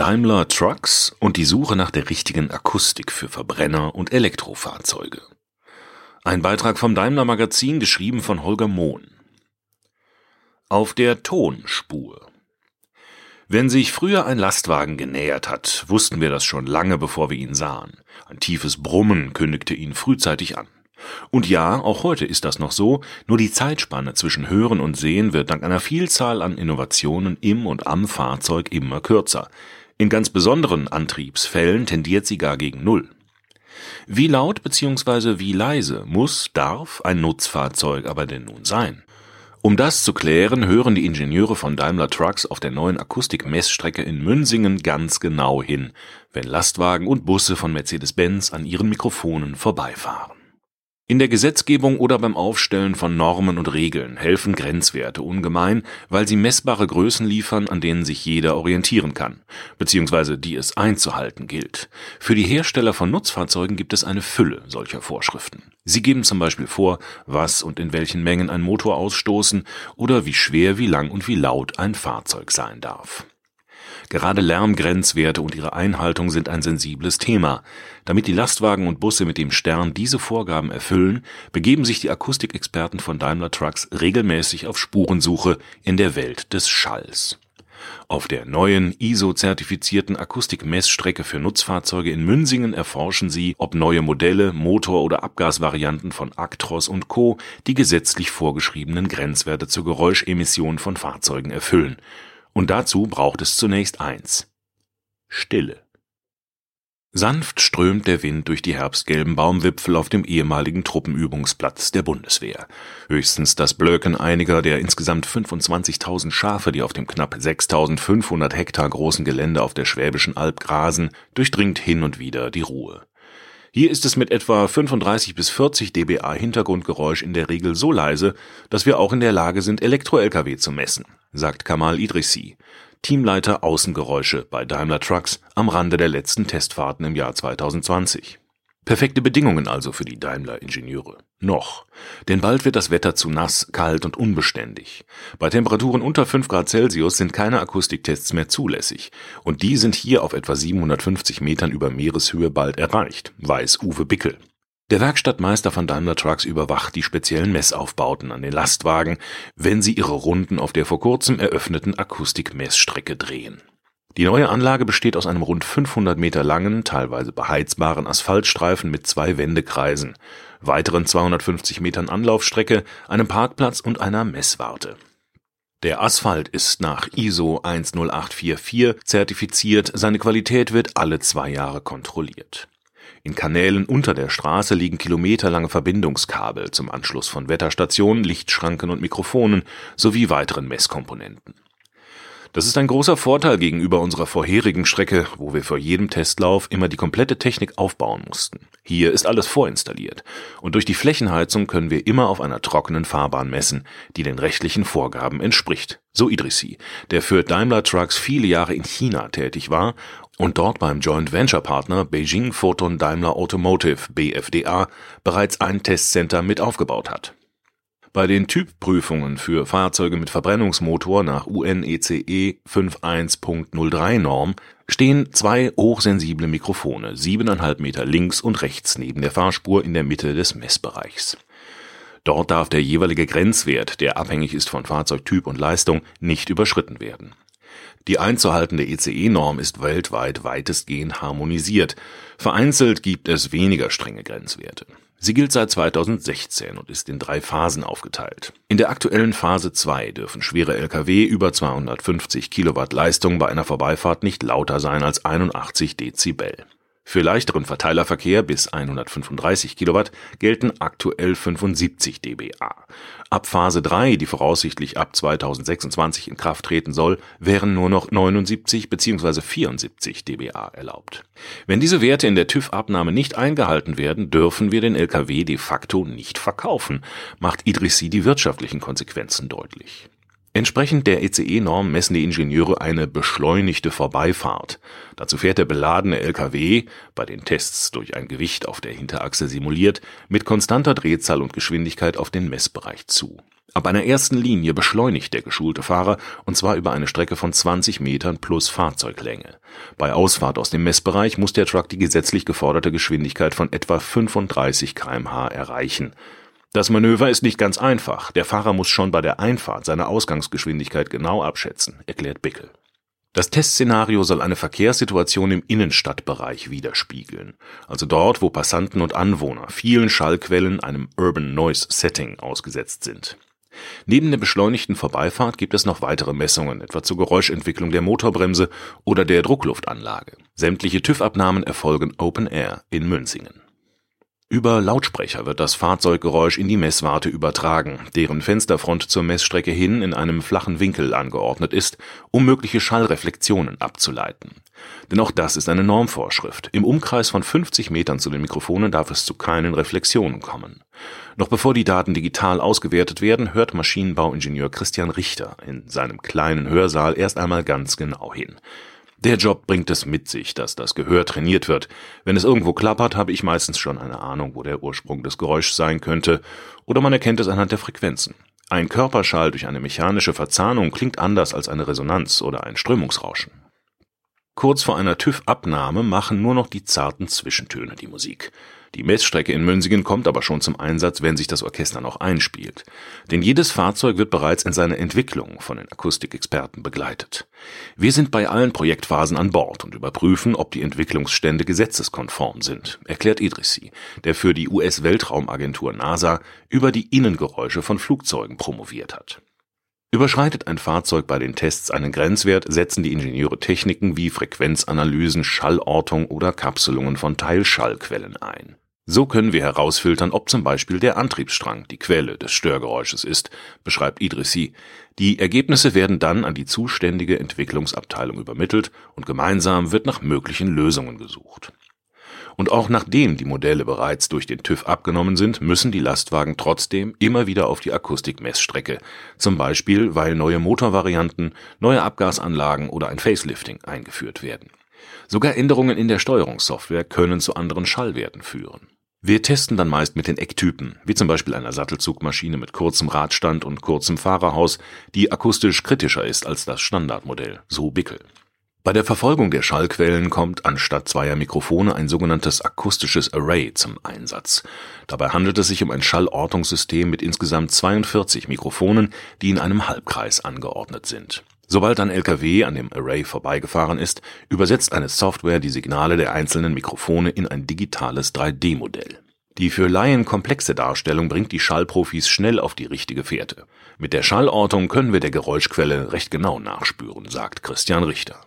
Daimler Trucks und die Suche nach der richtigen Akustik für Verbrenner und Elektrofahrzeuge. Ein Beitrag vom Daimler Magazin, geschrieben von Holger Mohn. Auf der Tonspur. Wenn sich früher ein Lastwagen genähert hat, wussten wir das schon lange, bevor wir ihn sahen. Ein tiefes Brummen kündigte ihn frühzeitig an. Und ja, auch heute ist das noch so, nur die Zeitspanne zwischen Hören und Sehen wird dank einer Vielzahl an Innovationen im und am Fahrzeug immer kürzer. In ganz besonderen Antriebsfällen tendiert sie gar gegen Null. Wie laut bzw. wie leise muss, darf ein Nutzfahrzeug aber denn nun sein? Um das zu klären, hören die Ingenieure von Daimler Trucks auf der neuen Akustikmessstrecke in Münsingen ganz genau hin, wenn Lastwagen und Busse von Mercedes-Benz an ihren Mikrofonen vorbeifahren. In der Gesetzgebung oder beim Aufstellen von Normen und Regeln helfen Grenzwerte ungemein, weil sie messbare Größen liefern, an denen sich jeder orientieren kann, beziehungsweise die es einzuhalten gilt. Für die Hersteller von Nutzfahrzeugen gibt es eine Fülle solcher Vorschriften. Sie geben zum Beispiel vor, was und in welchen Mengen ein Motor ausstoßen oder wie schwer, wie lang und wie laut ein Fahrzeug sein darf. Gerade Lärmgrenzwerte und ihre Einhaltung sind ein sensibles Thema. Damit die Lastwagen und Busse mit dem Stern diese Vorgaben erfüllen, begeben sich die Akustikexperten von Daimler Trucks regelmäßig auf Spurensuche in der Welt des Schalls. Auf der neuen ISO-zertifizierten Akustikmessstrecke für Nutzfahrzeuge in Münsingen erforschen sie, ob neue Modelle, Motor- oder Abgasvarianten von Actros und Co. die gesetzlich vorgeschriebenen Grenzwerte zur Geräuschemission von Fahrzeugen erfüllen und dazu braucht es zunächst eins. Stille. Sanft strömt der Wind durch die herbstgelben Baumwipfel auf dem ehemaligen Truppenübungsplatz der Bundeswehr. Höchstens das Blöken einiger der insgesamt 25.000 Schafe, die auf dem knapp 6.500 Hektar großen Gelände auf der Schwäbischen Alb grasen, durchdringt hin und wieder die Ruhe. Hier ist es mit etwa 35 bis 40 dBA Hintergrundgeräusch in der Regel so leise, dass wir auch in der Lage sind, Elektro-Lkw zu messen sagt Kamal Idrissi, Teamleiter Außengeräusche bei Daimler Trucks am Rande der letzten Testfahrten im Jahr 2020. Perfekte Bedingungen also für die Daimler-Ingenieure. Noch. Denn bald wird das Wetter zu nass, kalt und unbeständig. Bei Temperaturen unter 5 Grad Celsius sind keine Akustiktests mehr zulässig. Und die sind hier auf etwa 750 Metern über Meereshöhe bald erreicht, weiß Uwe Bickel. Der Werkstattmeister von Daimler Trucks überwacht die speziellen Messaufbauten an den Lastwagen, wenn sie ihre Runden auf der vor kurzem eröffneten Akustikmessstrecke drehen. Die neue Anlage besteht aus einem rund 500 Meter langen, teilweise beheizbaren Asphaltstreifen mit zwei Wendekreisen, weiteren 250 Metern Anlaufstrecke, einem Parkplatz und einer Messwarte. Der Asphalt ist nach ISO 10844 zertifiziert, seine Qualität wird alle zwei Jahre kontrolliert. In Kanälen unter der Straße liegen kilometerlange Verbindungskabel zum Anschluss von Wetterstationen, Lichtschranken und Mikrofonen sowie weiteren Messkomponenten. Das ist ein großer Vorteil gegenüber unserer vorherigen Strecke, wo wir vor jedem Testlauf immer die komplette Technik aufbauen mussten. Hier ist alles vorinstalliert und durch die Flächenheizung können wir immer auf einer trockenen Fahrbahn messen, die den rechtlichen Vorgaben entspricht. So Idrissi, der für Daimler Trucks viele Jahre in China tätig war und dort beim Joint Venture Partner Beijing Photon Daimler Automotive BFDA bereits ein Testcenter mit aufgebaut hat. Bei den Typprüfungen für Fahrzeuge mit Verbrennungsmotor nach UNECE 51.03 Norm stehen zwei hochsensible Mikrofone, siebeneinhalb Meter links und rechts neben der Fahrspur in der Mitte des Messbereichs. Dort darf der jeweilige Grenzwert, der abhängig ist von Fahrzeugtyp und Leistung, nicht überschritten werden. Die einzuhaltende ECE-Norm ist weltweit weitestgehend harmonisiert. Vereinzelt gibt es weniger strenge Grenzwerte. Sie gilt seit 2016 und ist in drei Phasen aufgeteilt. In der aktuellen Phase 2 dürfen schwere Lkw über 250 Kilowatt Leistung bei einer Vorbeifahrt nicht lauter sein als 81 Dezibel. Für leichteren Verteilerverkehr bis 135 Kilowatt gelten aktuell 75 dBA. Ab Phase 3, die voraussichtlich ab 2026 in Kraft treten soll, wären nur noch 79 bzw. 74 dBA erlaubt. Wenn diese Werte in der TÜV-Abnahme nicht eingehalten werden, dürfen wir den LKW de facto nicht verkaufen, macht Idrissi die wirtschaftlichen Konsequenzen deutlich. Entsprechend der ECE-Norm messen die Ingenieure eine beschleunigte Vorbeifahrt. Dazu fährt der beladene LKW, bei den Tests durch ein Gewicht auf der Hinterachse simuliert, mit konstanter Drehzahl und Geschwindigkeit auf den Messbereich zu. Ab einer ersten Linie beschleunigt der geschulte Fahrer und zwar über eine Strecke von 20 Metern plus Fahrzeuglänge. Bei Ausfahrt aus dem Messbereich muss der Truck die gesetzlich geforderte Geschwindigkeit von etwa 35 kmh erreichen. Das Manöver ist nicht ganz einfach. Der Fahrer muss schon bei der Einfahrt seine Ausgangsgeschwindigkeit genau abschätzen, erklärt Bickel. Das Testszenario soll eine Verkehrssituation im Innenstadtbereich widerspiegeln, also dort, wo Passanten und Anwohner vielen Schallquellen, einem Urban Noise Setting, ausgesetzt sind. Neben der beschleunigten Vorbeifahrt gibt es noch weitere Messungen, etwa zur Geräuschentwicklung der Motorbremse oder der Druckluftanlage. Sämtliche TÜV-Abnahmen erfolgen Open Air in Münzingen. Über Lautsprecher wird das Fahrzeuggeräusch in die Messwarte übertragen, deren Fensterfront zur Messstrecke hin in einem flachen Winkel angeordnet ist, um mögliche Schallreflexionen abzuleiten. Denn auch das ist eine Normvorschrift. Im Umkreis von 50 Metern zu den Mikrofonen darf es zu keinen Reflexionen kommen. Noch bevor die Daten digital ausgewertet werden, hört Maschinenbauingenieur Christian Richter in seinem kleinen Hörsaal erst einmal ganz genau hin. Der Job bringt es mit sich, dass das Gehör trainiert wird. Wenn es irgendwo klappert, habe ich meistens schon eine Ahnung, wo der Ursprung des Geräuschs sein könnte, oder man erkennt es anhand der Frequenzen. Ein Körperschall durch eine mechanische Verzahnung klingt anders als eine Resonanz oder ein Strömungsrauschen. Kurz vor einer TÜV-Abnahme machen nur noch die zarten Zwischentöne die Musik. Die Messstrecke in Münsingen kommt aber schon zum Einsatz, wenn sich das Orchester noch einspielt. Denn jedes Fahrzeug wird bereits in seiner Entwicklung von den Akustikexperten begleitet. Wir sind bei allen Projektphasen an Bord und überprüfen, ob die Entwicklungsstände gesetzeskonform sind, erklärt Idrissi, der für die US-Weltraumagentur NASA über die Innengeräusche von Flugzeugen promoviert hat. Überschreitet ein Fahrzeug bei den Tests einen Grenzwert, setzen die Ingenieure Techniken wie Frequenzanalysen, Schallortung oder Kapselungen von Teilschallquellen ein. So können wir herausfiltern, ob zum Beispiel der Antriebsstrang die Quelle des Störgeräusches ist, beschreibt Idrissi. Die Ergebnisse werden dann an die zuständige Entwicklungsabteilung übermittelt und gemeinsam wird nach möglichen Lösungen gesucht. Und auch nachdem die Modelle bereits durch den TÜV abgenommen sind, müssen die Lastwagen trotzdem immer wieder auf die Akustikmessstrecke, zum Beispiel weil neue Motorvarianten, neue Abgasanlagen oder ein Facelifting eingeführt werden. Sogar Änderungen in der Steuerungssoftware können zu anderen Schallwerten führen. Wir testen dann meist mit den Ecktypen, wie zum Beispiel einer Sattelzugmaschine mit kurzem Radstand und kurzem Fahrerhaus, die akustisch kritischer ist als das Standardmodell, so Bickel. Bei der Verfolgung der Schallquellen kommt anstatt zweier Mikrofone ein sogenanntes akustisches Array zum Einsatz. Dabei handelt es sich um ein Schallortungssystem mit insgesamt 42 Mikrofonen, die in einem Halbkreis angeordnet sind. Sobald ein LKW an dem Array vorbeigefahren ist, übersetzt eine Software die Signale der einzelnen Mikrofone in ein digitales 3D-Modell. Die für Laien komplexe Darstellung bringt die Schallprofis schnell auf die richtige Fährte. Mit der Schallortung können wir der Geräuschquelle recht genau nachspüren, sagt Christian Richter.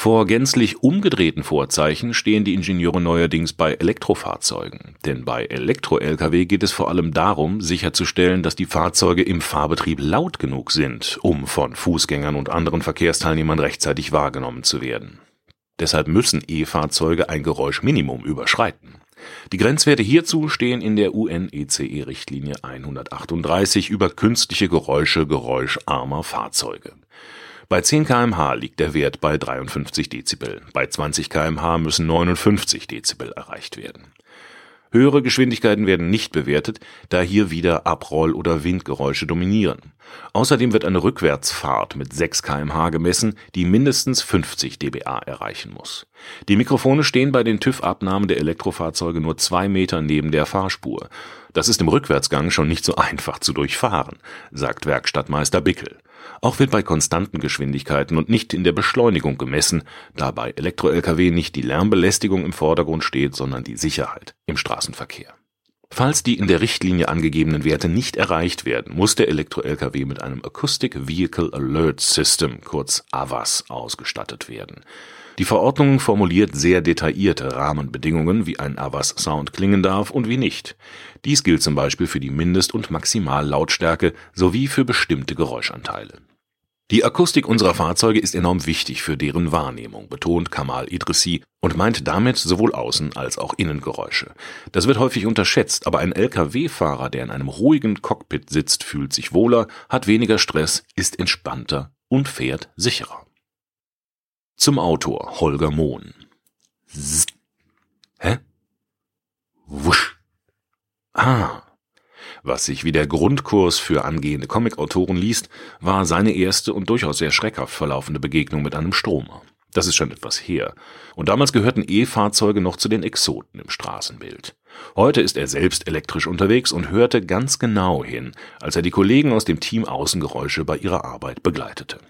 Vor gänzlich umgedrehten Vorzeichen stehen die Ingenieure neuerdings bei Elektrofahrzeugen. Denn bei Elektro-Lkw geht es vor allem darum, sicherzustellen, dass die Fahrzeuge im Fahrbetrieb laut genug sind, um von Fußgängern und anderen Verkehrsteilnehmern rechtzeitig wahrgenommen zu werden. Deshalb müssen E-Fahrzeuge ein Geräuschminimum überschreiten. Die Grenzwerte hierzu stehen in der UNECE-Richtlinie 138 über künstliche Geräusche geräuscharmer Fahrzeuge. Bei 10 kmh liegt der Wert bei 53 Dezibel, bei 20 kmh müssen 59 Dezibel erreicht werden. Höhere Geschwindigkeiten werden nicht bewertet, da hier wieder Abroll- oder Windgeräusche dominieren. Außerdem wird eine Rückwärtsfahrt mit 6 kmh gemessen, die mindestens 50 dBA erreichen muss. Die Mikrofone stehen bei den TÜV-Abnahmen der Elektrofahrzeuge nur zwei Meter neben der Fahrspur. Das ist im Rückwärtsgang schon nicht so einfach zu durchfahren, sagt Werkstattmeister Bickel. Auch wird bei konstanten Geschwindigkeiten und nicht in der Beschleunigung gemessen, da bei Elektro-Lkw nicht die Lärmbelästigung im Vordergrund steht, sondern die Sicherheit im Straßenverkehr. Falls die in der Richtlinie angegebenen Werte nicht erreicht werden, muss der Elektro-Lkw mit einem Acoustic Vehicle Alert System, kurz AVAS, ausgestattet werden. Die Verordnung formuliert sehr detaillierte Rahmenbedingungen, wie ein AVAS-Sound klingen darf und wie nicht. Dies gilt zum Beispiel für die Mindest- und Maximallautstärke sowie für bestimmte Geräuschanteile. Die Akustik unserer Fahrzeuge ist enorm wichtig für deren Wahrnehmung, betont Kamal Idrissi und meint damit sowohl Außen- als auch Innengeräusche. Das wird häufig unterschätzt, aber ein Lkw-Fahrer, der in einem ruhigen Cockpit sitzt, fühlt sich wohler, hat weniger Stress, ist entspannter und fährt sicherer. Zum Autor Holger Mohn. Zzz. Hä? Wusch. Ah. Was sich wie der Grundkurs für angehende Comicautoren liest, war seine erste und durchaus sehr schreckhaft verlaufende Begegnung mit einem Stromer. Das ist schon etwas her. Und damals gehörten E-Fahrzeuge noch zu den Exoten im Straßenbild. Heute ist er selbst elektrisch unterwegs und hörte ganz genau hin, als er die Kollegen aus dem Team Außengeräusche bei ihrer Arbeit begleitete.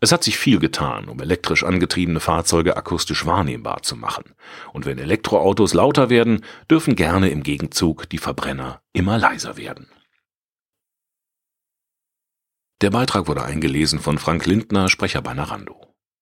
Es hat sich viel getan, um elektrisch angetriebene Fahrzeuge akustisch wahrnehmbar zu machen. Und wenn Elektroautos lauter werden, dürfen gerne im Gegenzug die Verbrenner immer leiser werden. Der Beitrag wurde eingelesen von Frank Lindner, Sprecher bei Narando.